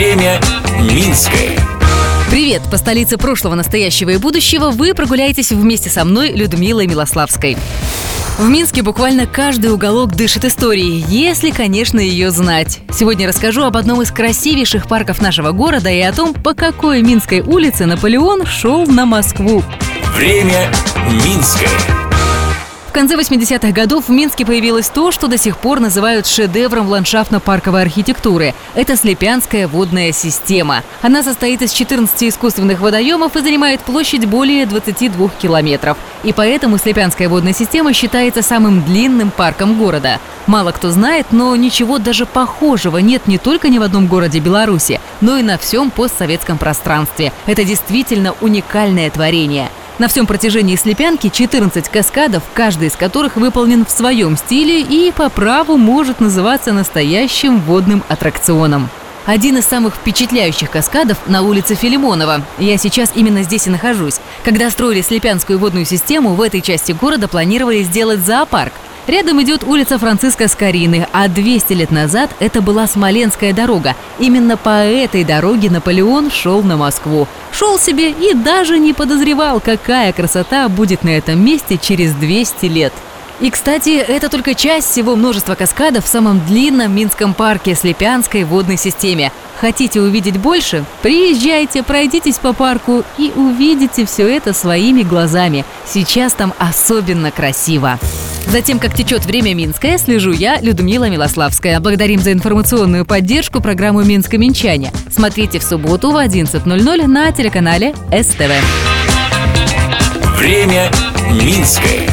Время Минское. Привет! По столице прошлого, настоящего и будущего вы прогуляетесь вместе со мной, Людмилой Милославской. В Минске буквально каждый уголок дышит историей, если, конечно, ее знать. Сегодня расскажу об одном из красивейших парков нашего города и о том, по какой Минской улице Наполеон шел на Москву. Время Минское. В конце 80-х годов в Минске появилось то, что до сих пор называют шедевром ландшафтно-парковой архитектуры. Это Слепянская водная система. Она состоит из 14 искусственных водоемов и занимает площадь более 22 километров. И поэтому Слепянская водная система считается самым длинным парком города. Мало кто знает, но ничего даже похожего нет не только ни в одном городе Беларуси, но и на всем постсоветском пространстве. Это действительно уникальное творение – на всем протяжении Слепянки 14 каскадов, каждый из которых выполнен в своем стиле и по праву может называться настоящим водным аттракционом. Один из самых впечатляющих каскадов на улице Филимонова. Я сейчас именно здесь и нахожусь. Когда строили Слепянскую водную систему, в этой части города планировали сделать зоопарк – Рядом идет улица Франциска Скорины, а 200 лет назад это была Смоленская дорога. Именно по этой дороге Наполеон шел на Москву. Шел себе и даже не подозревал, какая красота будет на этом месте через 200 лет. И, кстати, это только часть всего множества каскадов в самом длинном Минском парке Слепянской водной системе. Хотите увидеть больше? Приезжайте, пройдитесь по парку и увидите все это своими глазами. Сейчас там особенно красиво. Затем, как течет время Минское, слежу я, Людмила Милославская. Благодарим за информационную поддержку программу «Минско-Минчане». Смотрите в субботу в 11.00 на телеканале СТВ. Время Минское.